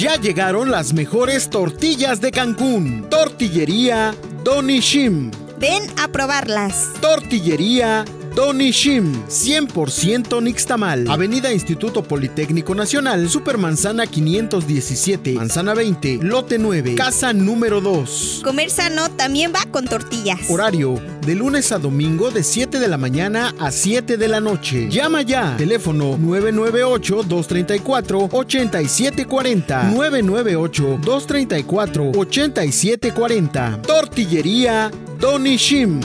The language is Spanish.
Ya llegaron las mejores tortillas de Cancún. Tortillería Donishim. Ven a probarlas. Tortillería Donishim, 100% Nixtamal. Avenida Instituto Politécnico Nacional, Supermanzana 517, Manzana 20, Lote 9, Casa número 2. Comer sano también va con tortillas. Horario de lunes a domingo de 7 de la mañana a 7 de la noche. Llama ya. Teléfono 998-234-8740. 998-234-8740. Tortillería Donishim.